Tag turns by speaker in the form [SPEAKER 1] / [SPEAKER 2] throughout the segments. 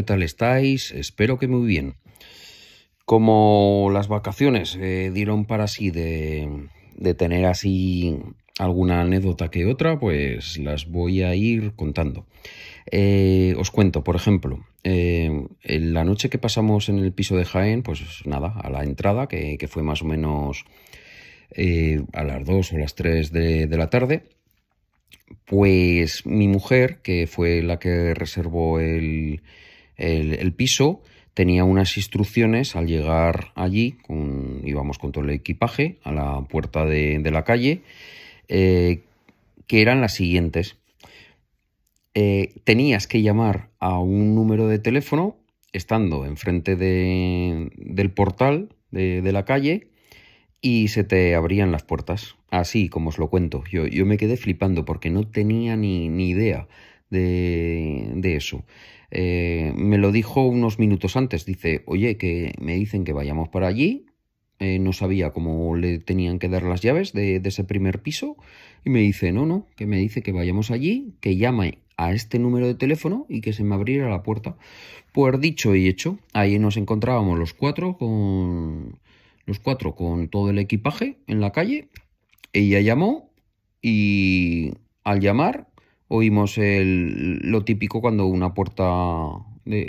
[SPEAKER 1] ¿qué tal estáis? Espero que muy bien. Como las vacaciones eh, dieron para sí de, tener así alguna anécdota que otra, pues las voy a ir contando. Eh, os cuento, por ejemplo, eh, en la noche que pasamos en el piso de Jaén, pues nada, a la entrada, que, fue más o menos a las 2 o las 3 de, de la tarde, pues mi mujer, que fue la que reservó el, piso, tenía unas instrucciones al llegar allí, íbamos con todo el equipaje a la puerta de, la calle, eh, que eran las siguientes. Eh, tenías que llamar a un número de teléfono estando enfrente del portal de, de la calle y se te abrían las puertas. Así como os lo cuento. Yo, yo me quedé flipando porque no tenía ni, ni idea de, de eso. Eh, me lo dijo unos minutos antes. Dice, oye, que me dicen que vayamos para allí. Eh, no sabía cómo le tenían que dar las llaves de, de, ese primer piso. Y me dice, no, no, que me dice que vayamos allí, que llame a este número de teléfono y que se me abriera la puerta. Pues dicho y hecho, ahí nos encontrábamos los cuatro con los cuatro con todo el equipaje en la calle. Ella llamó y al llamar oímos el, lo típico cuando una puerta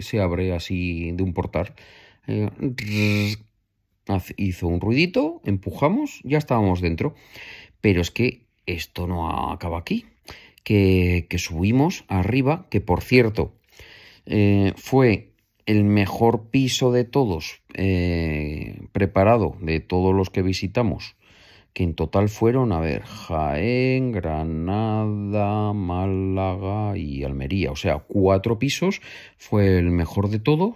[SPEAKER 1] se abre así de un portal. Eh, hizo un ruidito, empujamos, ya estábamos dentro. Pero es que esto no acaba aquí. Que, subimos arriba, que por cierto, eh, fue el mejor piso de todos, eh, preparado de todos los que visitamos, que en total fueron, a ver, Jaén, Granada, Málaga y Almería. O sea, cuatro pisos, fue el mejor de todos,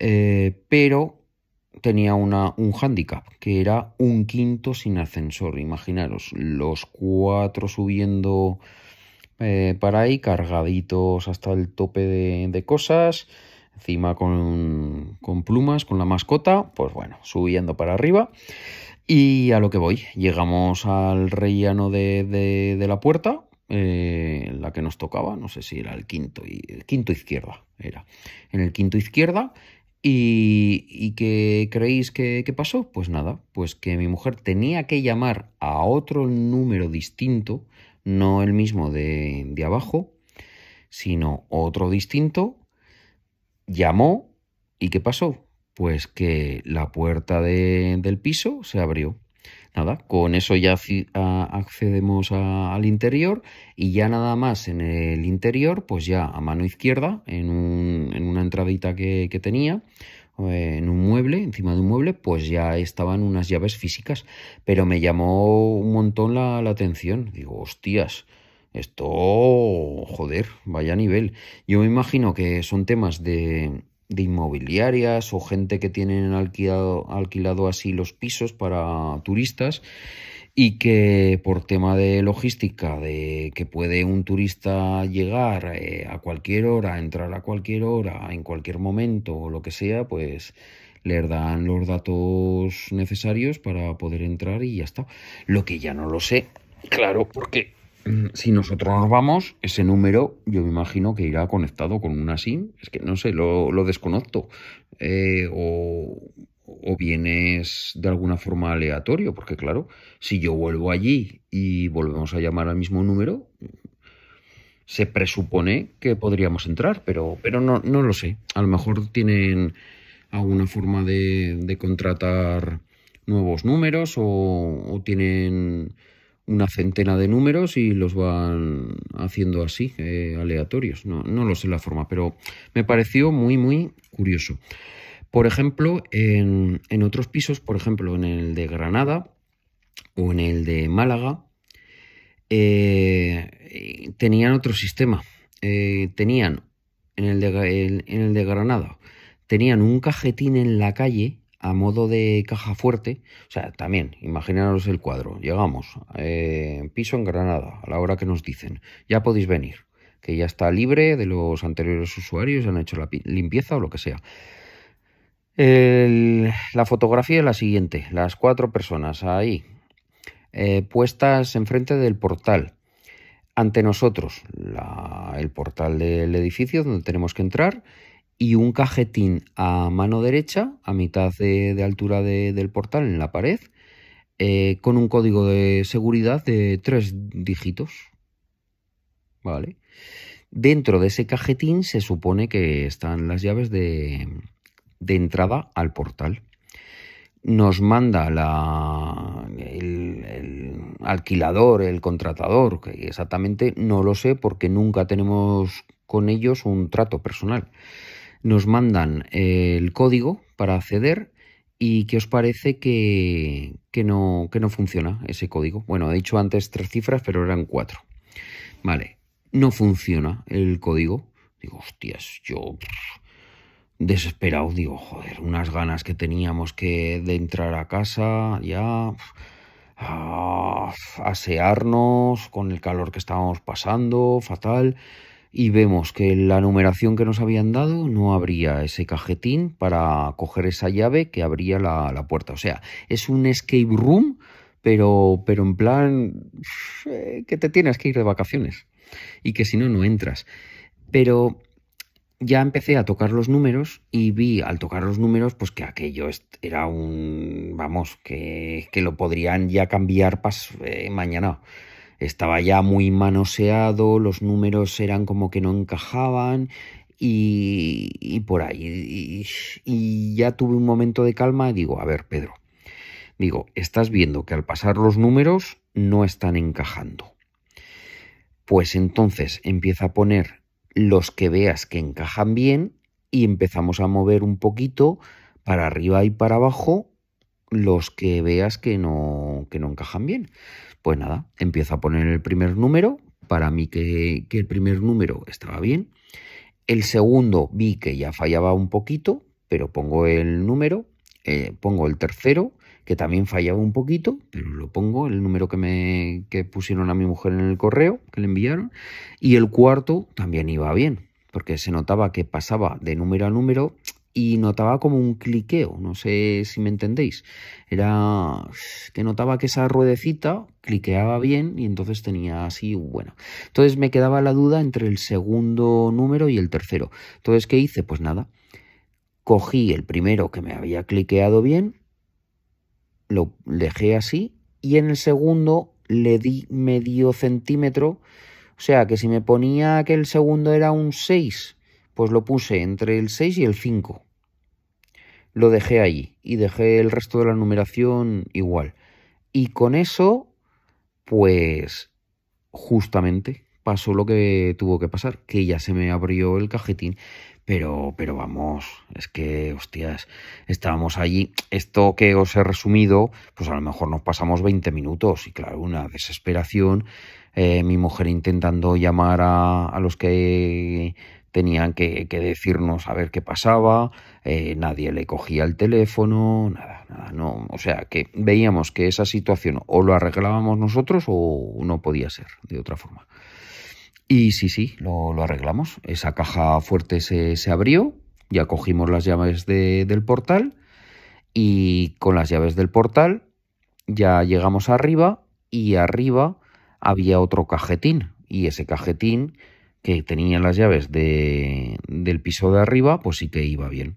[SPEAKER 1] eh, pero tenía una, un hándicap, que era un quinto sin ascensor. Imaginaros, los cuatro subiendo eh, para ahí, cargaditos hasta el tope de cosas encima con, plumas, con la mascota, pues bueno, subiendo para arriba. Y a lo que voy, llegamos al rellano de, la puerta, eh, la que nos tocaba, no sé si era el quinto, el quinto izquierda, era. En el quinto izquierda, ¿Y, qué creéis que, pasó? Pues nada, pues que mi mujer tenía que llamar a otro número distinto, no el mismo de, de abajo, sino otro distinto, llamó y ¿qué pasó? Pues que la puerta del piso se abrió. Nada, con eso ya accedemos al interior y ya nada más en el interior, pues ya a mano izquierda, en, una entradita que, tenía, eh, en un mueble, encima de un mueble, pues ya estaban unas llaves físicas. Pero me llamó un montón la, la atención. Digo, hostias, esto, joder, vaya nivel. Yo me imagino que son temas de, de inmobiliarias o gente que tienen alquilado, alquilado así los pisos para turistas y que por tema de logística, de que puede un turista llegar eh, a cualquier hora, entrar a cualquier hora, en cualquier momento o lo que sea, pues le dan los datos necesarios para poder entrar y ya está. Lo que ya no lo sé, claro, porque si nosotros nos vamos, ese número yo me imagino que irá conectado con una SIM. Es que no sé, lo, lo desconozco. Eh, o, o vienes de alguna forma aleatorio, porque claro, si yo vuelvo allí y volvemos a llamar al mismo número, se presupone que podríamos entrar, pero, pero no, no lo sé. A lo mejor tienen alguna forma de, de contratar nuevos números o, o tienen una centena de números y los van haciendo así, eh, aleatorios. No, no lo sé la forma, pero me pareció muy, muy curioso. Por ejemplo, en, otros pisos, por ejemplo, en el de Granada o en el de Málaga, eh, tenían otro sistema. Eh, tenían en el, de, en el de Granada, tenían un cajetín en la calle a modo de caja fuerte. O sea, también, imaginaros el cuadro. Llegamos, eh, piso en Granada, a la hora que nos dicen, ya podéis venir, que ya está libre de los anteriores usuarios, han hecho la limpieza o lo que sea. la fotografía es la siguiente, las cuatro personas ahí, eh, puestas enfrente del portal. Ante nosotros, el portal del edificio donde tenemos que entrar y un cajetín a mano derecha, a mitad de, altura del portal en la pared, eh, con un código de seguridad de tres dígitos. ¿Vale? Dentro de ese cajetín se supone que están las llaves de, entrada al portal. Nos manda la, el, el, alquilador, el contratador, que exactamente no lo sé porque nunca tenemos con ellos un trato personal. Nos mandan el código para acceder y ¿qué os parece que, que, no, que no funciona ese código? Bueno, he dicho antes tres cifras, pero eran cuatro. Vale, no funciona el código. Digo, hostias, yo desesperado, digo, joder, unas ganas que teníamos que de entrar a casa, ya a asearnos con el calor que estábamos pasando, fatal, y vemos que la numeración que nos habían dado no abría ese cajetín para coger esa llave que abría la, la puerta. O sea, es un escape room, pero, pero en plan eh, que te tienes que ir de vacaciones y que si no, no entras. Pero ya empecé a tocar los números y vi al tocar los números pues que aquello era un vamos que, que lo podrían ya cambiar pas, eh, mañana estaba ya muy manoseado los números eran como que no encajaban y, por ahí y, y ya tuve un momento de calma y digo a ver Pedro digo estás viendo que al pasar los números no están encajando. Pues entonces empieza a poner los que veas que encajan bien y empezamos a mover un poquito para arriba y para abajo los que veas que no, que no encajan bien. Pues nada, empiezo a poner el primer número, para mí que, que el primer número estaba bien. El segundo vi que ya fallaba un poquito, pero pongo el número, eh, pongo el tercero que también fallaba un poquito, pero lo pongo, el número que me que pusieron a mi mujer en el correo, que le enviaron, y el cuarto también iba bien, porque se notaba que pasaba de número a número y notaba como un cliqueo, no sé si me entendéis. Era que notaba que esa ruedecita cliqueaba bien y entonces tenía así, bueno. Entonces me quedaba la duda entre el segundo número y el tercero. Entonces, ¿qué hice? Pues nada. Cogí el primero que me había cliqueado bien lo dejé así y en el segundo le di medio centímetro. O sea que si me ponía que el segundo era un 6, pues lo puse entre el 6 y el 5. Lo dejé ahí y dejé el resto de la numeración igual. Y con eso, pues justamente pasó lo que tuvo que pasar, que ya se me abrió el cajetín. Pero, pero vamos, es que, hostias, estábamos allí. Esto que os he resumido, pues a lo mejor nos pasamos 20 minutos y claro, una desesperación. Eh, mi mujer intentando llamar a, a los que tenían que, decirnos a ver qué pasaba, eh, nadie le cogía el teléfono, nada, nada, no, o sea que veíamos que esa situación o lo arreglábamos nosotros o no podía ser de otra forma. Y sí, sí, lo, lo arreglamos. Esa caja fuerte se, se, abrió, ya cogimos las llaves de, del portal y con las llaves del portal ya llegamos arriba y arriba había otro cajetín y ese cajetín que tenía las llaves de, del piso de arriba pues sí que iba bien.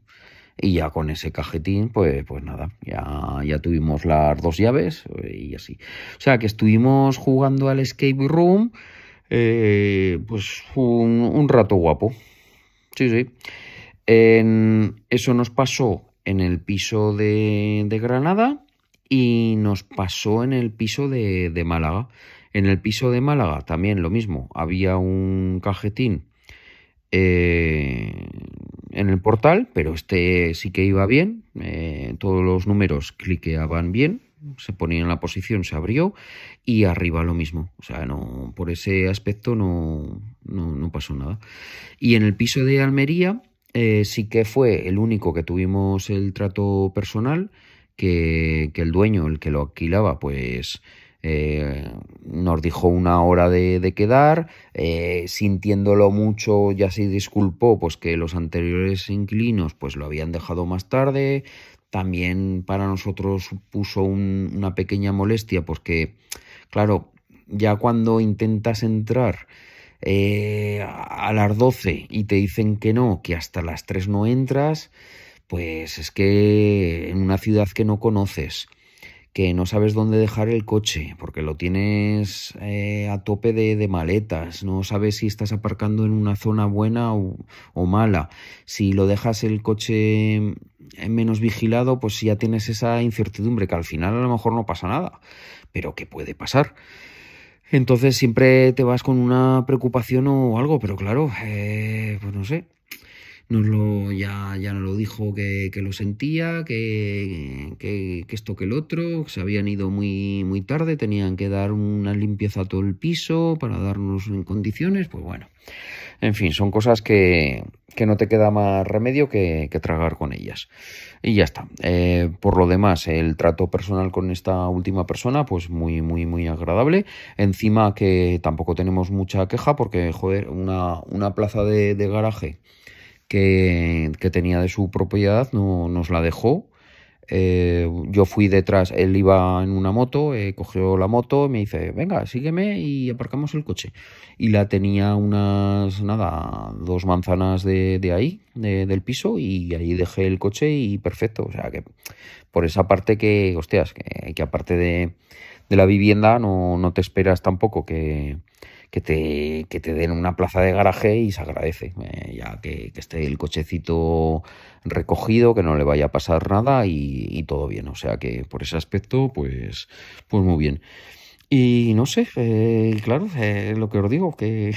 [SPEAKER 1] Y ya con ese cajetín, pues, pues nada, ya, ya tuvimos las dos llaves y así. O sea que estuvimos jugando al escape room eh, pues un, rato guapo. Sí, sí. Eso nos pasó en el piso de, de, Granada y nos pasó en el piso de, Málaga. En el piso de Málaga también lo mismo. Había un cajetín eh, en el portal, pero este sí que iba bien. Eh, todos los números cliqueaban bien se ponía en la posición, se abrió y arriba lo mismo. O sea, no, por ese aspecto no, no, pasó nada. Y en el piso de Almería eh, sí que fue el único que tuvimos el trato personal, que, que el dueño, el que lo alquilaba, pues... Eh, nos dijo una hora de, quedar, eh, sintiéndolo mucho ya se disculpó pues que los anteriores inquilinos pues lo habían dejado más tarde, también para nosotros puso un, una pequeña molestia porque, claro, ya cuando intentas entrar eh, a las 12 y te dicen que no, que hasta las 3 no entras, pues es que en una ciudad que no conoces, que no sabes dónde dejar el coche, porque lo tienes eh, a tope de, maletas, no sabes si estás aparcando en una zona buena o, o, mala, si lo dejas el coche menos vigilado, pues ya tienes esa incertidumbre, que al final a lo mejor no pasa nada, pero que puede pasar. Entonces siempre te vas con una preocupación o algo, pero claro, eh, pues no sé, nos lo, ya, ya nos lo dijo que, lo sentía, que, que, esto que el otro, se habían ido muy, muy tarde, tenían que dar una limpieza a todo el piso para darnos en condiciones, pues bueno, en fin, son cosas que, que no te queda más remedio que, que tragar con ellas. Y ya está. Eh, por lo demás, el trato personal con esta última persona, pues muy, muy, muy agradable. Encima que tampoco tenemos mucha queja porque, joder, una, una plaza de garaje que, tenía de su propiedad no, nos la dejó eh, yo fui detrás, él iba en una moto, eh, cogió la moto, me dice, venga, sígueme y aparcamos el coche. Y la tenía unas, nada, dos manzanas de, de ahí, del piso, y ahí dejé el coche y perfecto. O sea que por esa parte que, hostias, que, que aparte de, de la vivienda no, no te esperas tampoco que, que te, que te den una plaza de garaje y se agradece, eh, ya que, esté el cochecito recogido, que no le vaya a pasar nada y, todo bien. O sea que por ese aspecto, pues, pues muy bien. Y no sé, eh, claro, eh, lo que os digo, que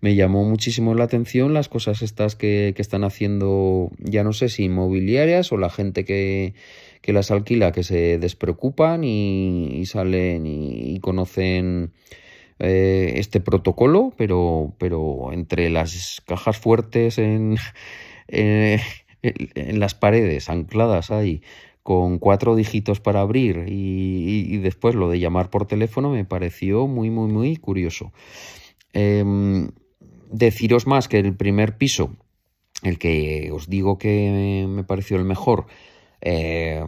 [SPEAKER 1] me llamó muchísimo la atención las cosas estas que, que están haciendo, ya no sé si inmobiliarias o la gente que, que las alquila, que se despreocupan y, salen y conocen eh, este protocolo, pero, pero entre las cajas fuertes en, eh, en las paredes ancladas ahí con cuatro dígitos para abrir y, después lo de llamar por teléfono me pareció muy, muy, muy curioso. Em, deciros más que el primer piso, el que os digo que me pareció el mejor, eh,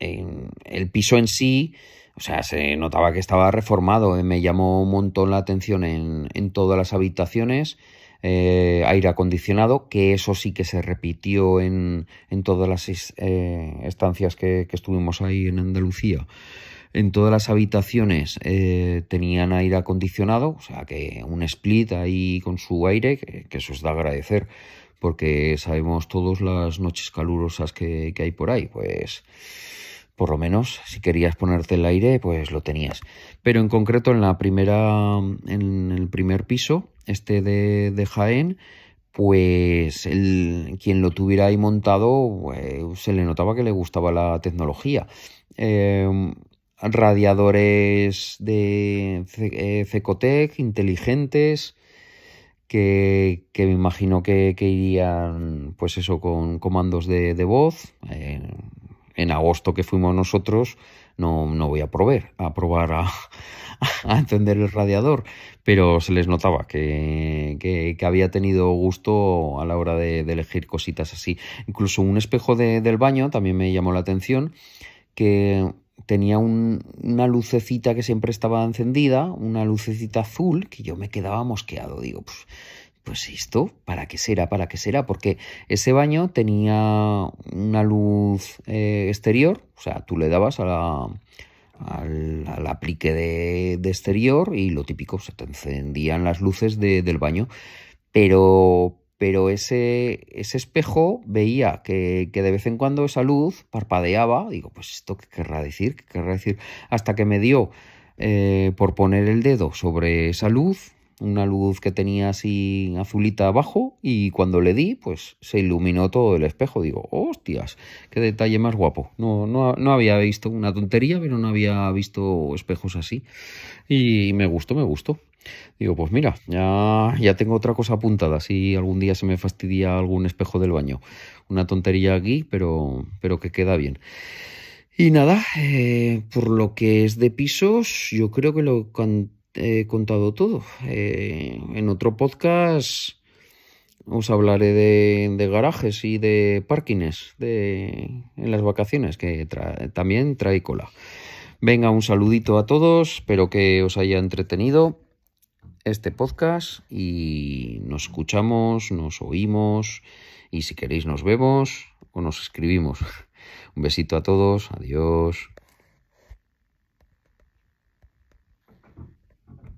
[SPEAKER 1] el piso en sí o sea, se notaba que estaba reformado. Eh, me llamó un montón la atención en, en todas las habitaciones. Eh, aire acondicionado, que eso sí que se repitió en, en todas las eh, estancias que, que, estuvimos ahí en Andalucía. En todas las habitaciones tenían aire acondicionado, o sea que un split ahí con su aire, que, que eso es de agradecer, porque sabemos todas las noches calurosas que, que hay por ahí, pues por lo menos si querías ponerte el aire, pues lo tenías. Pero en concreto en la primera, en el primer piso, este de, de Jaén, pues el, quien lo tuviera ahí montado pues, se le notaba que le gustaba la tecnología. Em, radiadores de Cecotec inteligentes que, que, me imagino que, que, irían pues eso con comandos de, de voz eh, en agosto que fuimos nosotros, no, no voy a probar, a probar a, encender el radiador, pero se les notaba que, que, que había tenido gusto a la hora de, de elegir cositas así. Incluso un espejo de, del baño también me llamó la atención, que tenía un, una lucecita que siempre estaba encendida, una lucecita azul, que yo me quedaba mosqueado, digo, pues pues esto, ¿para qué será? ¿Para qué será? Porque ese baño tenía una luz eh, exterior, o sea, tú le dabas al, al, aplique de, exterior y lo típico, se te encendían las luces de, del baño, pero, pero ese, ese espejo veía que, que, de vez en cuando esa luz parpadeaba, digo, pues esto qué querrá decir, qué querrá decir, hasta que me dio eh, por poner el dedo sobre esa luz, una luz que tenía así azulita abajo y cuando le di, pues se iluminó todo el espejo. Digo, hostias, qué detalle más guapo. No, no, no había visto una tontería, pero no había visto espejos así. Y me gustó, me gustó. Digo, pues mira, ya, ya tengo otra cosa apuntada, si algún día se me fastidia algún espejo del baño. Una tontería aquí, pero, pero que queda bien. Y nada, eh, por lo que es de pisos, yo creo que lo he contado todo. Eh, en otro podcast os hablaré de, garajes y de parkings de, en las vacaciones, que también trae cola. Venga, un saludito a todos, espero que os haya entretenido. Este podcast y nos escuchamos, nos oímos y si queréis nos vemos o nos escribimos. Un besito a todos, adiós.